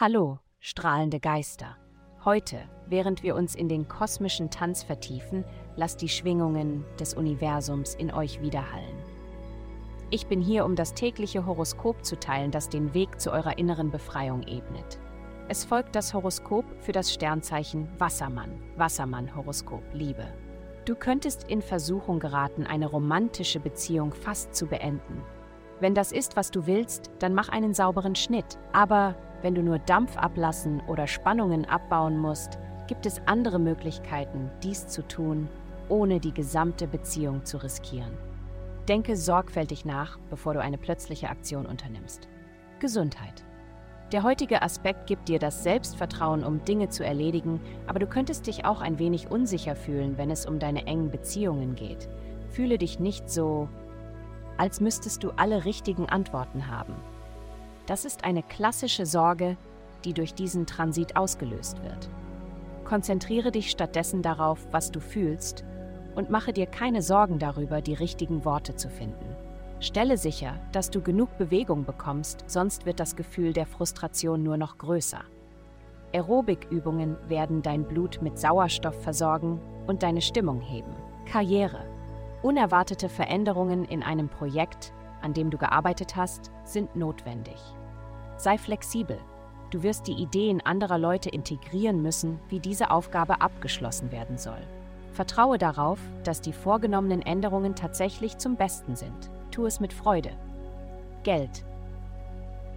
Hallo, strahlende Geister. Heute, während wir uns in den kosmischen Tanz vertiefen, lasst die Schwingungen des Universums in euch widerhallen. Ich bin hier, um das tägliche Horoskop zu teilen, das den Weg zu eurer inneren Befreiung ebnet. Es folgt das Horoskop für das Sternzeichen Wassermann, Wassermann-Horoskop, Liebe. Du könntest in Versuchung geraten, eine romantische Beziehung fast zu beenden. Wenn das ist, was du willst, dann mach einen sauberen Schnitt. Aber wenn du nur Dampf ablassen oder Spannungen abbauen musst, gibt es andere Möglichkeiten, dies zu tun, ohne die gesamte Beziehung zu riskieren. Denke sorgfältig nach, bevor du eine plötzliche Aktion unternimmst. Gesundheit. Der heutige Aspekt gibt dir das Selbstvertrauen, um Dinge zu erledigen, aber du könntest dich auch ein wenig unsicher fühlen, wenn es um deine engen Beziehungen geht. Fühle dich nicht so, als müsstest du alle richtigen Antworten haben. Das ist eine klassische Sorge, die durch diesen Transit ausgelöst wird. Konzentriere dich stattdessen darauf, was du fühlst und mache dir keine Sorgen darüber, die richtigen Worte zu finden. Stelle sicher, dass du genug Bewegung bekommst, sonst wird das Gefühl der Frustration nur noch größer. Aerobikübungen werden dein Blut mit Sauerstoff versorgen und deine Stimmung heben. Karriere. Unerwartete Veränderungen in einem Projekt, an dem du gearbeitet hast, sind notwendig. Sei flexibel. Du wirst die Ideen anderer Leute integrieren müssen, wie diese Aufgabe abgeschlossen werden soll. Vertraue darauf, dass die vorgenommenen Änderungen tatsächlich zum Besten sind. Tu es mit Freude. Geld.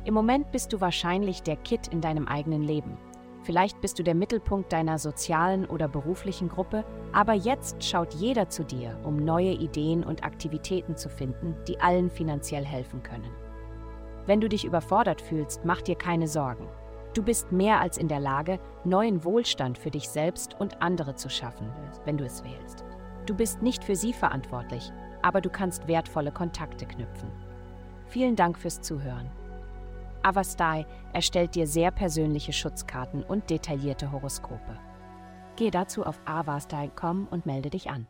Im Moment bist du wahrscheinlich der Kit in deinem eigenen Leben. Vielleicht bist du der Mittelpunkt deiner sozialen oder beruflichen Gruppe, aber jetzt schaut jeder zu dir, um neue Ideen und Aktivitäten zu finden, die allen finanziell helfen können. Wenn du dich überfordert fühlst, mach dir keine Sorgen. Du bist mehr als in der Lage, neuen Wohlstand für dich selbst und andere zu schaffen, wenn du es wählst. Du bist nicht für sie verantwortlich, aber du kannst wertvolle Kontakte knüpfen. Vielen Dank fürs Zuhören. Avastai erstellt dir sehr persönliche Schutzkarten und detaillierte Horoskope. Geh dazu auf avastai.com und melde dich an.